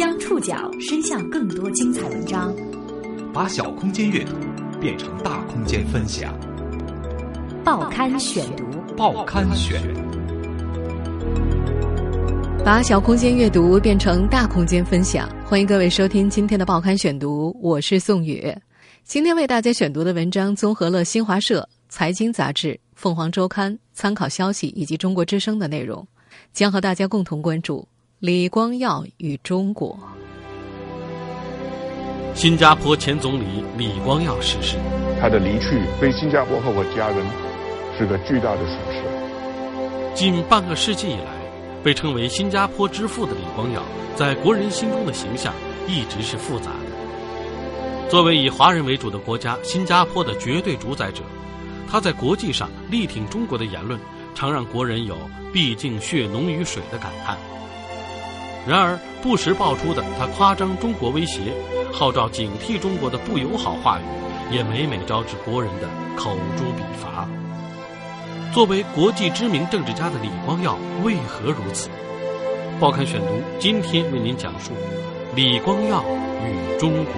将触角伸向更多精彩文章，把小空间阅读变成大空间分享。报刊选读，报刊选，把小空间阅读变成大空间分享。欢迎各位收听今天的报刊选读，我是宋宇。今天为大家选读的文章综合了新华社、财经杂志、凤凰周刊、参考消息以及中国之声的内容，将和大家共同关注。李光耀与中国。新加坡前总理李光耀逝世，他的离去对新加坡和我家人是个巨大的损失。近半个世纪以来，被称为“新加坡之父”的李光耀，在国人心中的形象一直是复杂的。作为以华人为主的国家新加坡的绝对主宰者，他在国际上力挺中国的言论，常让国人有“毕竟血浓于水”的感叹。然而，不时爆出的他夸张中国威胁、号召警惕中国的不友好话语，也每每招致国人的口诛笔伐。作为国际知名政治家的李光耀为何如此？报刊选读今天为您讲述李光耀与中国。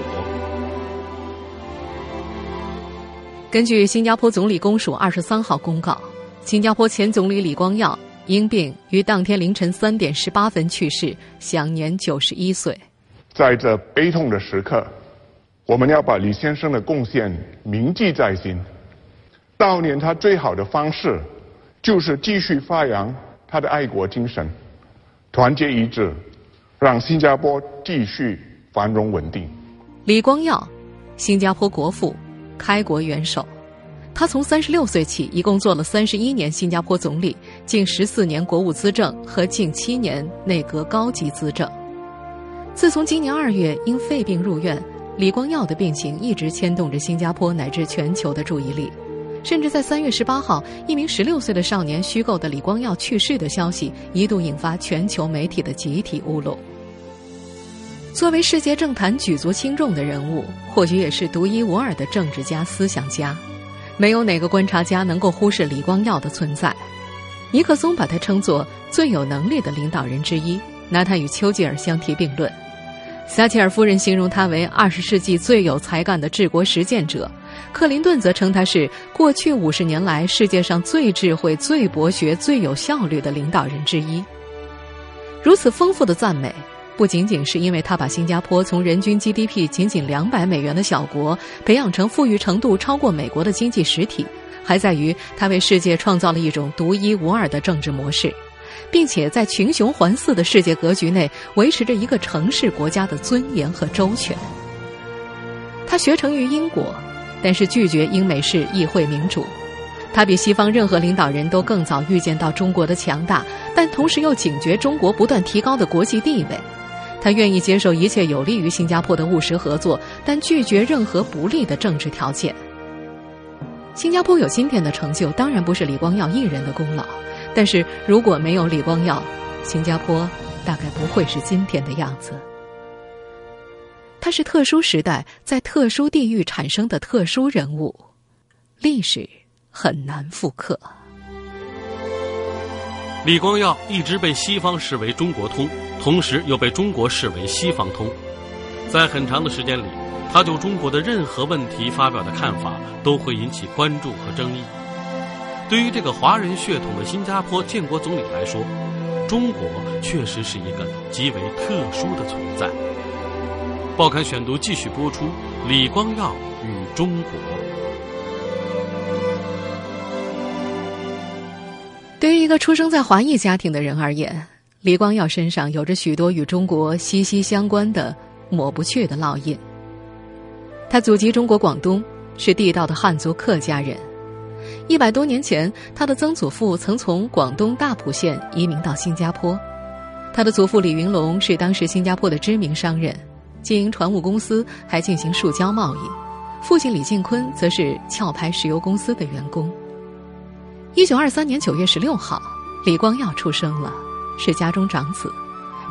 根据新加坡总理公署二十三号公告，新加坡前总理李光耀。因病于当天凌晨三点十八分去世，享年九十一岁。在这悲痛的时刻，我们要把李先生的贡献铭记在心。悼念他最好的方式，就是继续发扬他的爱国精神，团结一致，让新加坡继续繁荣稳定。李光耀，新加坡国父，开国元首。他从三十六岁起，一共做了三十一年新加坡总理，近十四年国务资政和近七年内阁高级资政。自从今年二月因肺病入院，李光耀的病情一直牵动着新加坡乃至全球的注意力。甚至在三月十八号，一名十六岁的少年虚构的李光耀去世的消息，一度引发全球媒体的集体乌龙。作为世界政坛举足轻重的人物，或许也是独一无二的政治家、思想家。没有哪个观察家能够忽视李光耀的存在。尼克松把他称作最有能力的领导人之一，拿他与丘吉尔相提并论。撒切尔夫人形容他为二十世纪最有才干的治国实践者，克林顿则称他是过去五十年来世界上最智慧、最博学、最有效率的领导人之一。如此丰富的赞美。不仅仅是因为他把新加坡从人均 GDP 仅仅两百美元的小国培养成富裕程度超过美国的经济实体，还在于他为世界创造了一种独一无二的政治模式，并且在群雄环伺的世界格局内维持着一个城市国家的尊严和周全。他学成于英国，但是拒绝英美式议会民主。他比西方任何领导人都更早预见到中国的强大，但同时又警觉中国不断提高的国际地位。他愿意接受一切有利于新加坡的务实合作，但拒绝任何不利的政治条件。新加坡有今天的成就，当然不是李光耀一人的功劳。但是如果没有李光耀，新加坡大概不会是今天的样子。他是特殊时代在特殊地域产生的特殊人物，历史很难复刻。李光耀一直被西方视为中国通。同时又被中国视为西方通，在很长的时间里，他就中国的任何问题发表的看法都会引起关注和争议。对于这个华人血统的新加坡建国总理来说，中国确实是一个极为特殊的存在。报刊选读继续播出：李光耀与中国。对于一个出生在华裔家庭的人而言。李光耀身上有着许多与中国息息相关的抹不去的烙印。他祖籍中国广东，是地道的汉族客家人。一百多年前，他的曾祖父曾从广东大埔县移民到新加坡。他的祖父李云龙是当时新加坡的知名商人，经营船务公司，还进行塑胶贸易。父亲李进坤则是壳牌石油公司的员工。一九二三年九月十六号，李光耀出生了。是家中长子，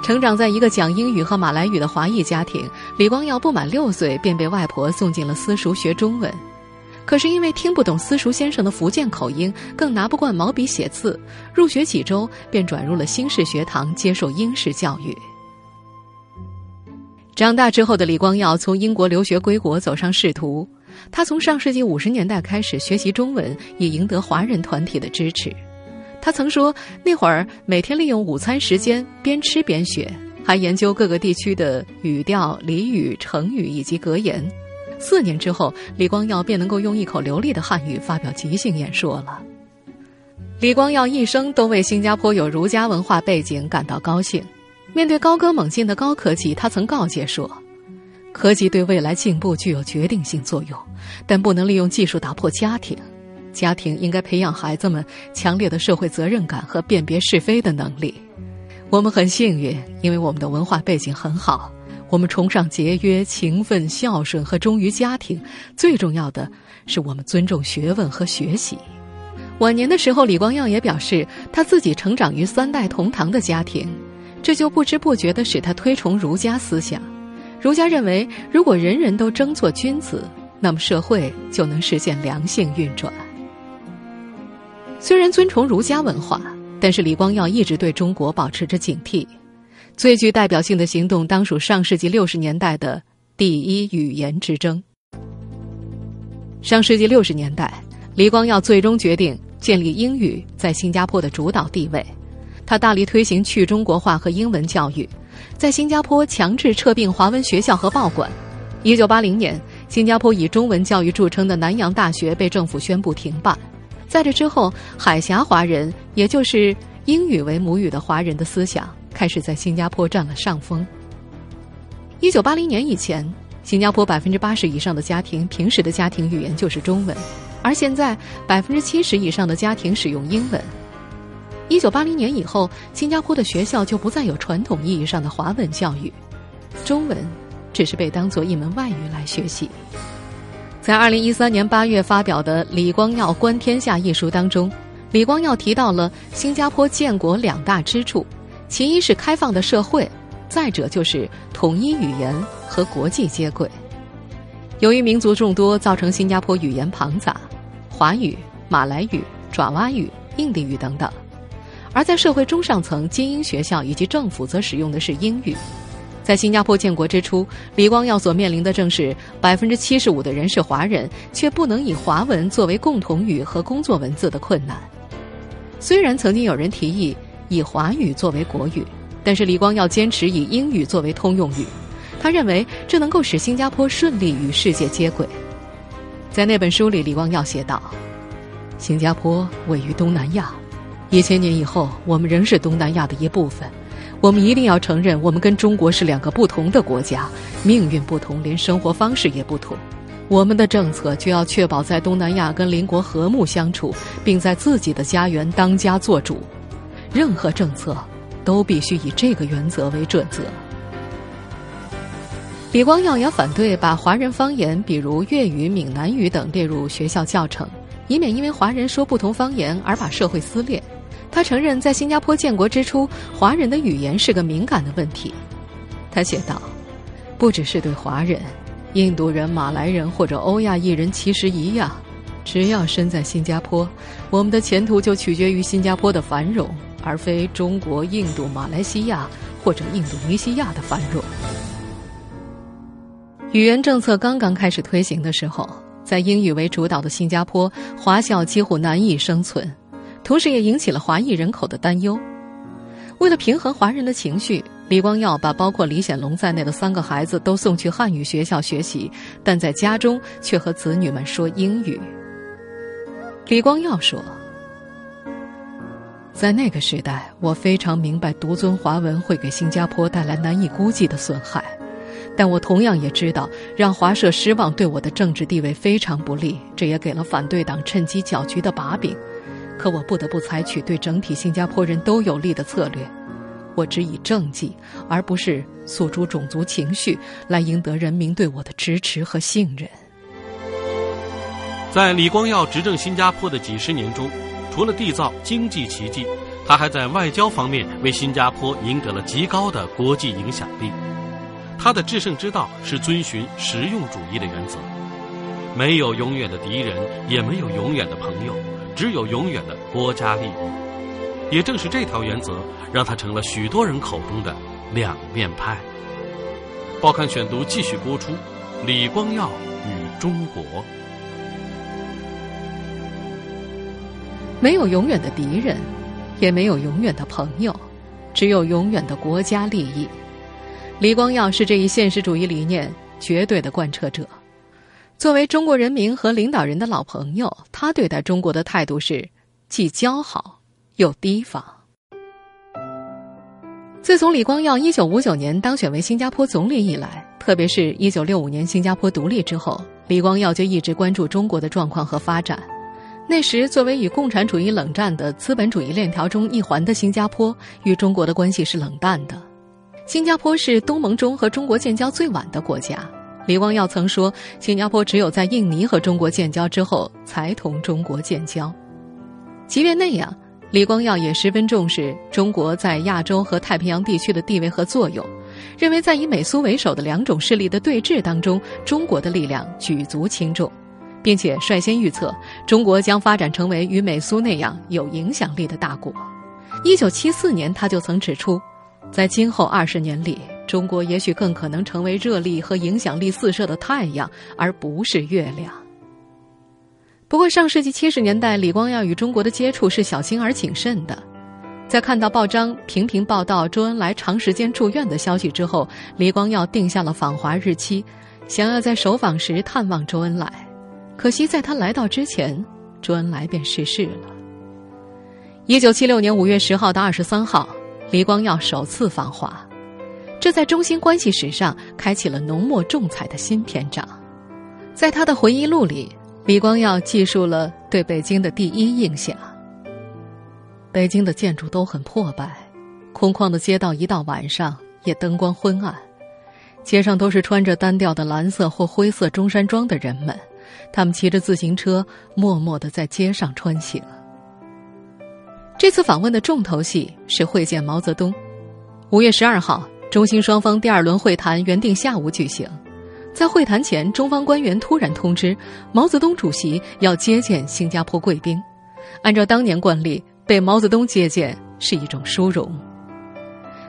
成长在一个讲英语和马来语的华裔家庭。李光耀不满六岁便被外婆送进了私塾学中文，可是因为听不懂私塾先生的福建口音，更拿不惯毛笔写字，入学几周便转入了新式学堂接受英式教育。长大之后的李光耀从英国留学归国，走上仕途。他从上世纪五十年代开始学习中文，以赢得华人团体的支持。他曾说，那会儿每天利用午餐时间边吃边学，还研究各个地区的语调、俚语、成语以及格言。四年之后，李光耀便能够用一口流利的汉语发表即兴演说了。李光耀一生都为新加坡有儒家文化背景感到高兴。面对高歌猛进的高科技，他曾告诫说：“科技对未来进步具有决定性作用，但不能利用技术打破家庭。家庭应该培养孩子们强烈的社会责任感和辨别是非的能力。我们很幸运，因为我们的文化背景很好，我们崇尚节约、勤奋、孝顺和忠于家庭。最重要的是，我们尊重学问和学习。”晚年的时候，李光耀也表示，他自己成长于三代同堂的家庭。这就不知不觉地使他推崇儒家思想。儒家认为，如果人人都争做君子，那么社会就能实现良性运转。虽然尊崇儒家文化，但是李光耀一直对中国保持着警惕。最具代表性的行动，当属上世纪六十年代的第一语言之争。上世纪六十年代，李光耀最终决定建立英语在新加坡的主导地位。他大力推行去中国化和英文教育，在新加坡强制撤并华文学校和报馆。一九八零年，新加坡以中文教育著称的南洋大学被政府宣布停办。在这之后，海峡华人，也就是英语为母语的华人的思想，开始在新加坡占了上风。一九八零年以前，新加坡百分之八十以上的家庭平时的家庭语言就是中文，而现在百分之七十以上的家庭使用英文。一九八零年以后，新加坡的学校就不再有传统意义上的华文教育，中文只是被当做一门外语来学习。在二零一三年八月发表的《李光耀观天下》一书当中，李光耀提到了新加坡建国两大支柱，其一是开放的社会，再者就是统一语言和国际接轨。由于民族众多，造成新加坡语言庞杂，华语、马来语、爪哇语、印地语等等。而在社会中上层、精英学校以及政府则使用的是英语。在新加坡建国之初，李光耀所面临的正是百分之七十五的人是华人，却不能以华文作为共同语和工作文字的困难。虽然曾经有人提议以华语作为国语，但是李光耀坚持以英语作为通用语。他认为这能够使新加坡顺利与世界接轨。在那本书里，李光耀写道：“新加坡位于东南亚。”一千年以后，我们仍是东南亚的一部分。我们一定要承认，我们跟中国是两个不同的国家，命运不同，连生活方式也不同。我们的政策就要确保在东南亚跟邻国和睦相处，并在自己的家园当家作主。任何政策都必须以这个原则为准则。李光耀也反对把华人方言，比如粤语、闽南语等列入学校教程，以免因为华人说不同方言而把社会撕裂。他承认，在新加坡建国之初，华人的语言是个敏感的问题。他写道：“不只是对华人，印度人、马来人或者欧亚裔人其实一样。只要身在新加坡，我们的前途就取决于新加坡的繁荣，而非中国、印度、马来西亚或者印度尼西亚的繁荣。”语言政策刚刚开始推行的时候，在英语为主导的新加坡，华校几乎难以生存。同时也引起了华裔人口的担忧。为了平衡华人的情绪，李光耀把包括李显龙在内的三个孩子都送去汉语学校学习，但在家中却和子女们说英语。李光耀说：“在那个时代，我非常明白独尊华文会给新加坡带来难以估计的损害，但我同样也知道，让华社失望对我的政治地位非常不利，这也给了反对党趁机搅局的把柄。”可我不得不采取对整体新加坡人都有利的策略，我只以政绩，而不是诉诸种族情绪，来赢得人民对我的支持和信任。在李光耀执政新加坡的几十年中，除了缔造经济奇迹，他还在外交方面为新加坡赢得了极高的国际影响力。他的制胜之道是遵循实用主义的原则，没有永远的敌人，也没有永远的朋友。只有永远的国家利益，也正是这条原则，让他成了许多人口中的两面派。报刊选读继续播出：李光耀与中国。没有永远的敌人，也没有永远的朋友，只有永远的国家利益。李光耀是这一现实主义理念绝对的贯彻者。作为中国人民和领导人的老朋友，他对待中国的态度是既交好又提防。自从李光耀一九五九年当选为新加坡总理以来，特别是一九六五年新加坡独立之后，李光耀就一直关注中国的状况和发展。那时，作为与共产主义冷战的资本主义链条中一环的新加坡，与中国的关系是冷淡的。新加坡是东盟中和中国建交最晚的国家。李光耀曾说，新加坡只有在印尼和中国建交之后，才同中国建交。即便那样，李光耀也十分重视中国在亚洲和太平洋地区的地位和作用，认为在以美苏为首的两种势力的对峙当中，中国的力量举足轻重。并且率先预测，中国将发展成为与美苏那样有影响力的大国。一九七四年，他就曾指出，在今后二十年里，中国也许更可能成为热力和影响力四射的太阳，而不是月亮。不过，上世纪七十年代，李光耀与中国的接触是小心而谨慎的。在看到报章频频报道周恩来长时间住院的消息之后，李光耀定下了访华日期，想要在首访时探望周恩来。可惜，在他来到之前，周恩来便逝世了。一九七六年五月十号到二十三号，李光耀首次访华，这在中新关系史上开启了浓墨重彩的新篇章。在他的回忆录里，李光耀记述了对北京的第一印象：北京的建筑都很破败，空旷的街道一到晚上也灯光昏暗，街上都是穿着单调的蓝色或灰色中山装的人们。他们骑着自行车，默默的在街上穿行。这次访问的重头戏是会见毛泽东。五月十二号，中新双方第二轮会谈原定下午举行。在会谈前，中方官员突然通知，毛泽东主席要接见新加坡贵宾。按照当年惯例，被毛泽东接见是一种殊荣。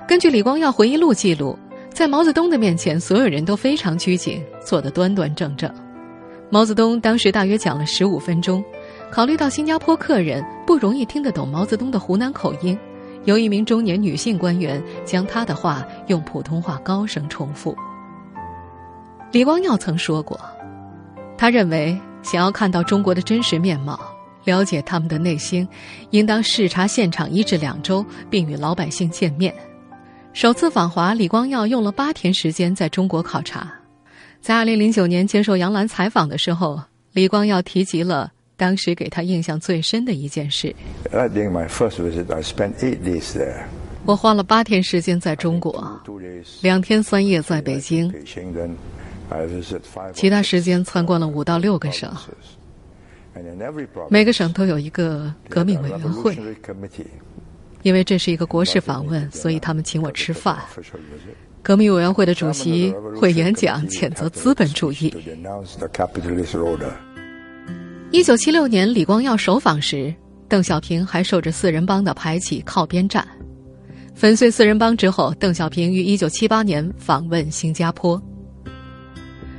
根据李光耀回忆录记录，在毛泽东的面前，所有人都非常拘谨，坐得端端正正。毛泽东当时大约讲了十五分钟，考虑到新加坡客人不容易听得懂毛泽东的湖南口音，由一名中年女性官员将他的话用普通话高声重复。李光耀曾说过，他认为想要看到中国的真实面貌，了解他们的内心，应当视察现场一至两周，并与老百姓见面。首次访华，李光耀用了八天时间在中国考察。在二零零九年接受杨澜采访的时候，李光耀提及了当时给他印象最深的一件事。我花了八天时间在中国，两天三夜在北京，其他时间参观了五到六个省，每个省都有一个革命委员会。因为这是一个国事访问，所以他们请我吃饭。革命委员会的主席会演讲，谴责资本主义。一九七六年，李光耀首访时，邓小平还受着四人帮的排挤，靠边站。粉碎四人帮之后，邓小平于一九七八年访问新加坡。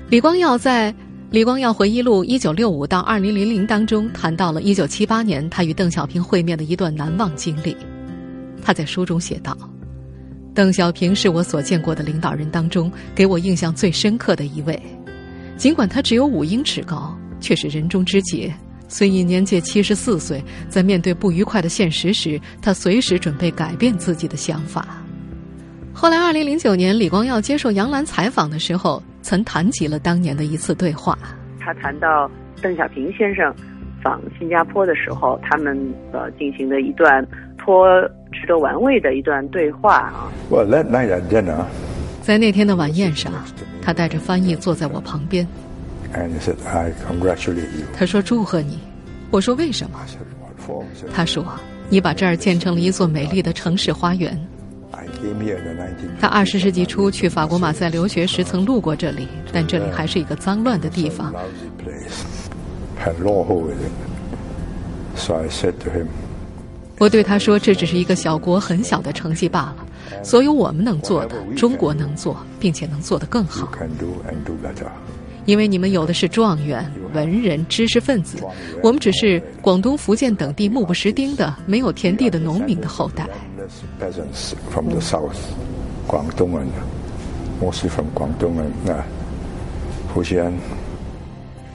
李光耀在《李光耀回忆录（一九六五到二零零零）》当中谈到了一九七八年他与邓小平会面的一段难忘经历。他在书中写道。邓小平是我所见过的领导人当中给我印象最深刻的一位，尽管他只有五英尺高，却是人中之杰。虽已年届七十四岁，在面对不愉快的现实时，他随时准备改变自己的想法。后来，二零零九年，李光耀接受杨澜采访的时候，曾谈及了当年的一次对话。他谈到邓小平先生访新加坡的时候，他们呃进行的一段颇。值得玩味的一段对话啊！在那天的晚宴上，他带着翻译坐在我旁边。他说：“祝贺你。”我说：“为什么？”他说：“你把这儿建成了一座美丽的城市花园。”他二十世纪初去法国马赛留学时曾路过这里，但这里还是一个脏乱的地方。我对他说：“这只是一个小国很小的成绩罢了。所有我们能做的，中国能做，并且能做得更好。因为你们有的是状元、文人、知识分子，我们只是广东、福建等地目不识丁的、没有田地的农民的后代。”广东人，我是从广东人啊，福建。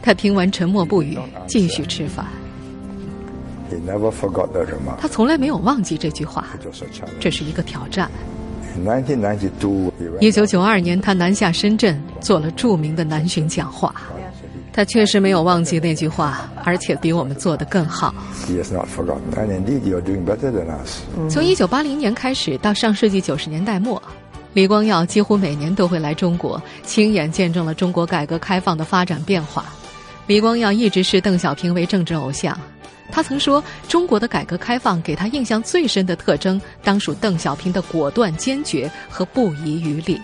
他听完沉默不语，继续吃饭。他从来没有忘记这句话，这是一个挑战。一九九二年，他南下深圳，做了著名的南巡讲话。他确实没有忘记那句话，而且比我们做得更好。从一九八零年开始到上世纪九十年代末，李光耀几乎每年都会来中国，亲眼见证了中国改革开放的发展变化。李光耀一直视邓小平为政治偶像。他曾说：“中国的改革开放给他印象最深的特征，当属邓小平的果断、坚决和不遗余力。”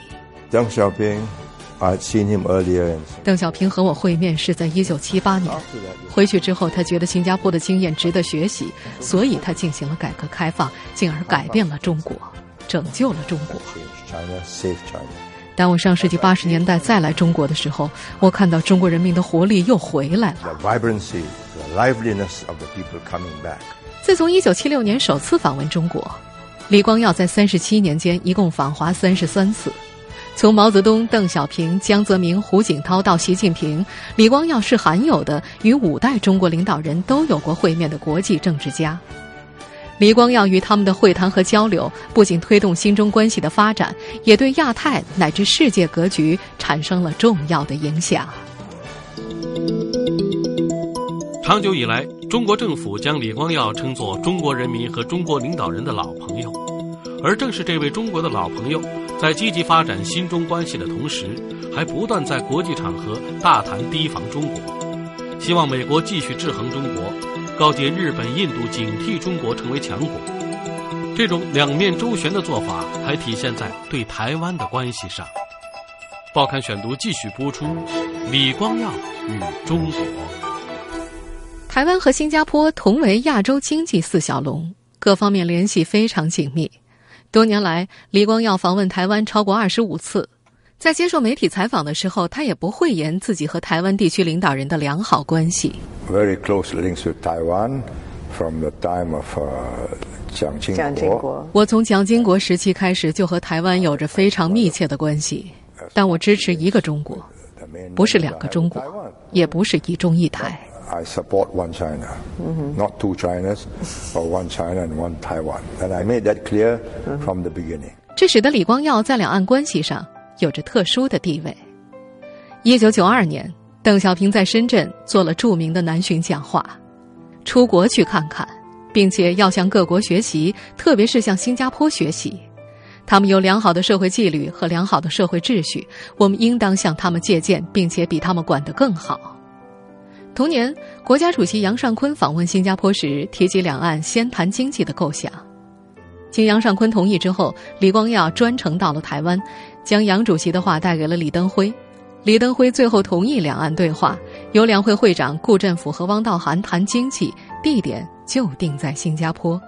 邓小平。邓小平和我会面是在一九七八年，回去之后，他觉得新加坡的经验值得学习，所以他进行了改革开放，进而改变了中国，拯救了中国。当我上世纪八十年代再来中国的时候，我看到中国人民的活力又回来了。Liveliness of the people coming back 自从一九七六年首次访问中国，李光耀在三十七年间一共访华三十三次。从毛泽东、邓小平、江泽民、胡锦涛到习近平，李光耀是罕有的与五代中国领导人都有过会面的国际政治家。李光耀与他们的会谈和交流，不仅推动新中关系的发展，也对亚太乃至世界格局产生了重要的影响。长久以来，中国政府将李光耀称作中国人民和中国领导人的老朋友，而正是这位中国的老朋友。在积极发展新中关系的同时，还不断在国际场合大谈提防中国，希望美国继续制衡中国，告诫日本、印度警惕中国成为强国。这种两面周旋的做法，还体现在对台湾的关系上。报刊选读继续播出：李光耀与中国。台湾和新加坡同为亚洲经济四小龙，各方面联系非常紧密。多年来，李光耀访问台湾超过二十五次，在接受媒体采访的时候，他也不讳言自己和台湾地区领导人的良好关系。Very close links with Taiwan from the time of 蒋经国。我从蒋经国时期开始就和台湾有着非常密切的关系，但我支持一个中国，不是两个中国，也不是一中一台。I support one China, not two Chinas, but one China and one Taiwan. And I made that clear from the beginning. 这使得李光耀在两岸关系上有着特殊的地位。一九九二年，邓小平在深圳做了著名的南巡讲话，出国去看看，并且要向各国学习，特别是向新加坡学习。他们有良好的社会纪律和良好的社会秩序，我们应当向他们借鉴，并且比他们管得更好。同年，国家主席杨尚昆访问新加坡时，提及两岸先谈经济的构想。经杨尚昆同意之后，李光耀专程到了台湾，将杨主席的话带给了李登辉。李登辉最后同意两岸对话，由两会会长顾振甫和汪道涵谈经济，地点就定在新加坡。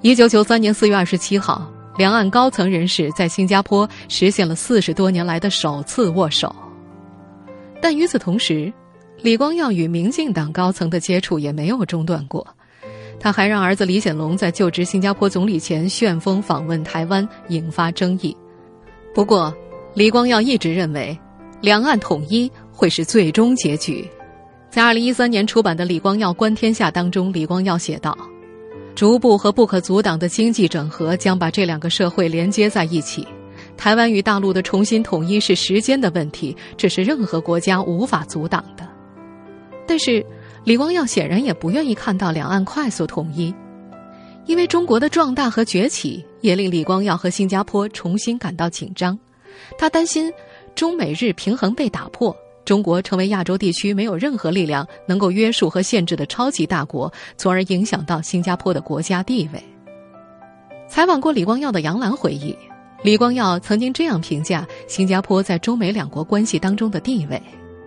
一九九三年四月二十七号，两岸高层人士在新加坡实现了四十多年来的首次握手。但与此同时，李光耀与民进党高层的接触也没有中断过，他还让儿子李显龙在就职新加坡总理前旋风访问台湾，引发争议。不过，李光耀一直认为，两岸统一会是最终结局。在二零一三年出版的《李光耀观天下》当中，李光耀写道：“逐步和不可阻挡的经济整合将把这两个社会连接在一起。台湾与大陆的重新统一是时间的问题，这是任何国家无法阻挡的。”但是，李光耀显然也不愿意看到两岸快速统一，因为中国的壮大和崛起也令李光耀和新加坡重新感到紧张。他担心中美日平衡被打破，中国成为亚洲地区没有任何力量能够约束和限制的超级大国，从而影响到新加坡的国家地位。采访过李光耀的杨澜回忆，李光耀曾经这样评价新加坡在中美两国关系当中的地位。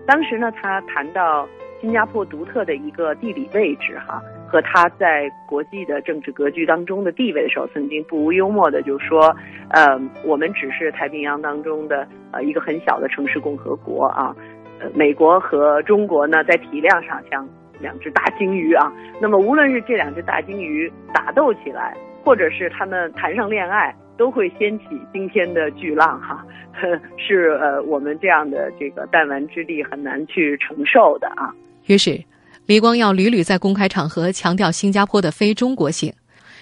当时呢，他谈到。新加坡独特的一个地理位置，哈，和它在国际的政治格局当中的地位的时候，曾经不无幽默的就说：“呃，我们只是太平洋当中的呃一个很小的城市共和国啊，呃，美国和中国呢在体量上像两只大鲸鱼啊。那么无论是这两只大鲸鱼打斗起来，或者是他们谈上恋爱，都会掀起惊天的巨浪哈，是呃我们这样的这个弹丸之地很难去承受的啊。”于是。李光耀屡屡在公开场合强调新加坡的非中国性，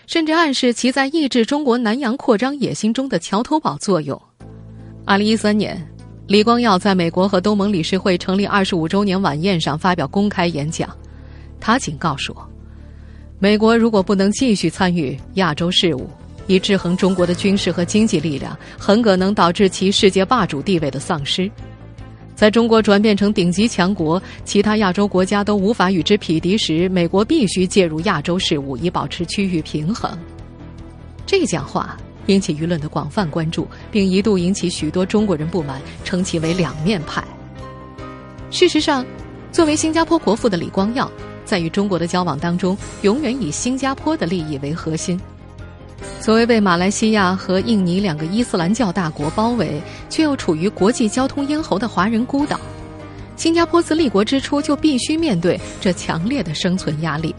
甚至暗示其在抑制中国南洋扩张野心中的桥头堡作用。二零一三年，李光耀在美国和东盟理事会成立二十五周年晚宴上发表公开演讲，他警告说：“美国如果不能继续参与亚洲事务，以制衡中国的军事和经济力量，很可能导致其世界霸主地位的丧失。”在中国转变成顶级强国，其他亚洲国家都无法与之匹敌时，美国必须介入亚洲事务，以保持区域平衡。这讲话引起舆论的广泛关注，并一度引起许多中国人不满，称其为“两面派”。事实上，作为新加坡国父的李光耀，在与中国的交往当中，永远以新加坡的利益为核心。作为被马来西亚和印尼两个伊斯兰教大国包围，却又处于国际交通咽喉的华人孤岛，新加坡自立国之初就必须面对这强烈的生存压力。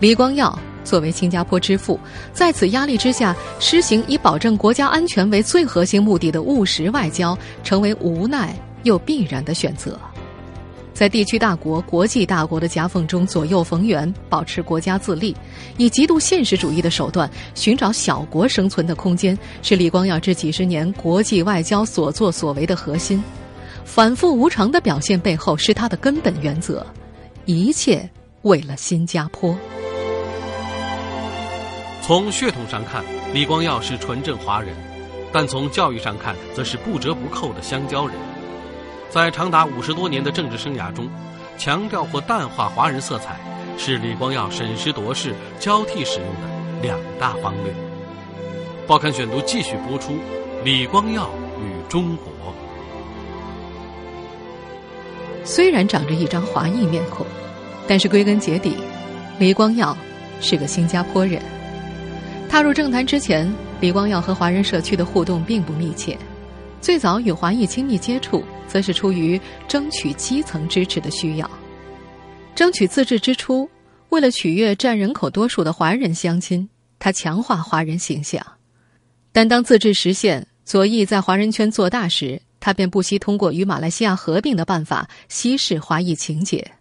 李光耀作为新加坡之父，在此压力之下，施行以保证国家安全为最核心目的的务实外交，成为无奈又必然的选择。在地区大国、国际大国的夹缝中左右逢源，保持国家自立，以极度现实主义的手段寻找小国生存的空间，是李光耀这几十年国际外交所作所为的核心。反复无常的表现背后是他的根本原则，一切为了新加坡。从血统上看，李光耀是纯正华人，但从教育上看，则是不折不扣的香蕉人。在长达五十多年的政治生涯中，强调或淡化华人色彩，是李光耀审时度势、交替使用的两大方略。报刊选读继续播出：李光耀与中国。虽然长着一张华裔面孔，但是归根结底，李光耀是个新加坡人。踏入政坛之前，李光耀和华人社区的互动并不密切。最早与华裔亲密接触，则是出于争取基层支持的需要。争取自治之初，为了取悦占人口多数的华人乡亲，他强化华人形象。但当自治实现，左翼在华人圈做大时，他便不惜通过与马来西亚合并的办法稀释华裔情节。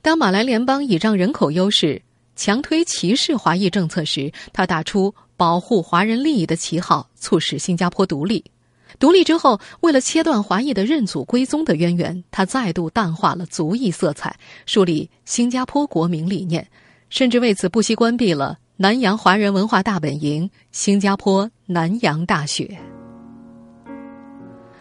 当马来联邦倚仗人口优势强推歧视华裔政策时，他打出保护华人利益的旗号，促使新加坡独立。独立之后，为了切断华裔的认祖归宗的渊源，他再度淡化了族裔色彩，树立新加坡国民理念，甚至为此不惜关闭了南洋华人文化大本营——新加坡南洋大学。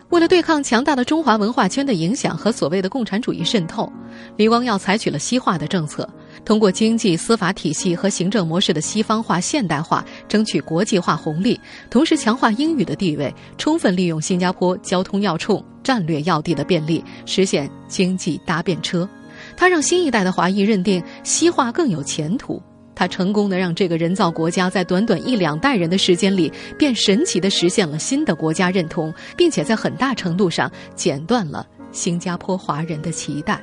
为了对抗强大的中华文化圈的影响和所谓的共产主义渗透，李光耀采取了西化的政策。通过经济、司法体系和行政模式的西方化、现代化，争取国际化红利，同时强化英语的地位，充分利用新加坡交通要冲、战略要地的便利，实现经济搭便车。他让新一代的华裔认定西化更有前途。他成功的让这个人造国家在短短一两代人的时间里，便神奇的实现了新的国家认同，并且在很大程度上剪断了新加坡华人的脐带。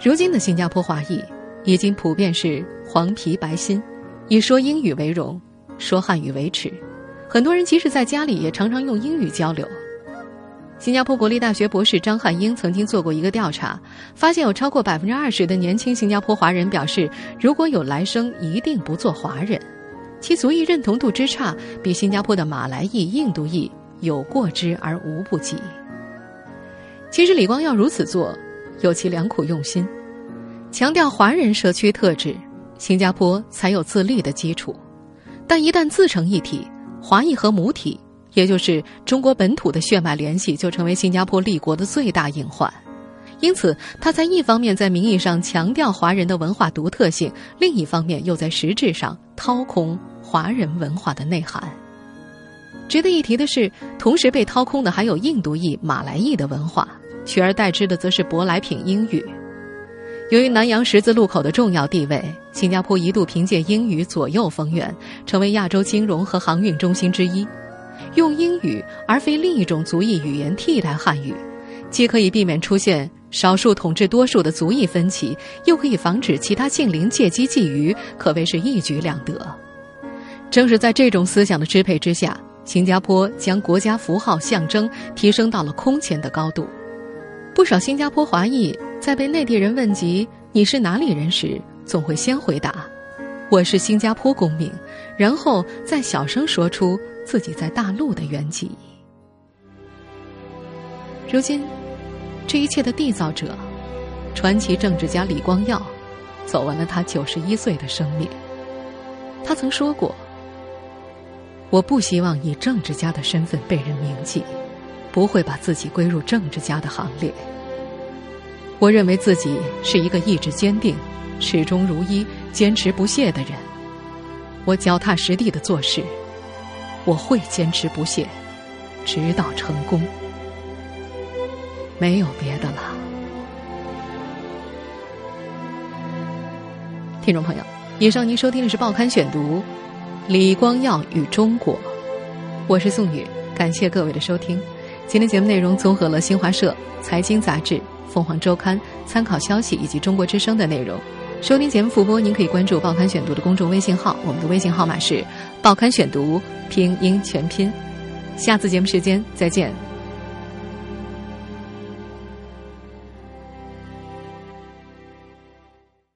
如今的新加坡华裔。已经普遍是黄皮白心，以说英语为荣，说汉语为耻。很多人即使在家里也常常用英语交流。新加坡国立大学博士张汉英曾经做过一个调查，发现有超过百分之二十的年轻新加坡华人表示，如果有来生，一定不做华人。其族裔认同度之差，比新加坡的马来裔、印度裔有过之而无不及。其实李光耀如此做，有其良苦用心。强调华人社区特质，新加坡才有自立的基础。但一旦自成一体，华裔和母体，也就是中国本土的血脉联系，就成为新加坡立国的最大隐患。因此，他在一方面在名义上强调华人的文化独特性，另一方面又在实质上掏空华人文化的内涵。值得一提的是，同时被掏空的还有印度裔、马来裔的文化，取而代之的则是舶来品英语。由于南洋十字路口的重要地位，新加坡一度凭借英语左右逢源，成为亚洲金融和航运中心之一。用英语而非另一种族裔语言替代汉语，既可以避免出现少数统治多数的族裔分歧，又可以防止其他近邻借机觊觎，可谓是一举两得。正是在这种思想的支配之下，新加坡将国家符号象征提升到了空前的高度。不少新加坡华裔在被内地人问及“你是哪里人”时，总会先回答：“我是新加坡公民”，然后再小声说出自己在大陆的原籍。如今，这一切的缔造者，传奇政治家李光耀，走完了他九十一岁的生命。他曾说过。我不希望以政治家的身份被人铭记，不会把自己归入政治家的行列。我认为自己是一个意志坚定、始终如一、坚持不懈的人。我脚踏实地的做事，我会坚持不懈，直到成功。没有别的了。听众朋友，以上您收听的是《报刊选读》。李光耀与中国，我是宋宇，感谢各位的收听。今天节目内容综合了新华社、财经杂志、凤凰周刊、参考消息以及中国之声的内容。收听节目复播，您可以关注《报刊选读》的公众微信号，我们的微信号码是“报刊选读”拼音全拼。下次节目时间再见。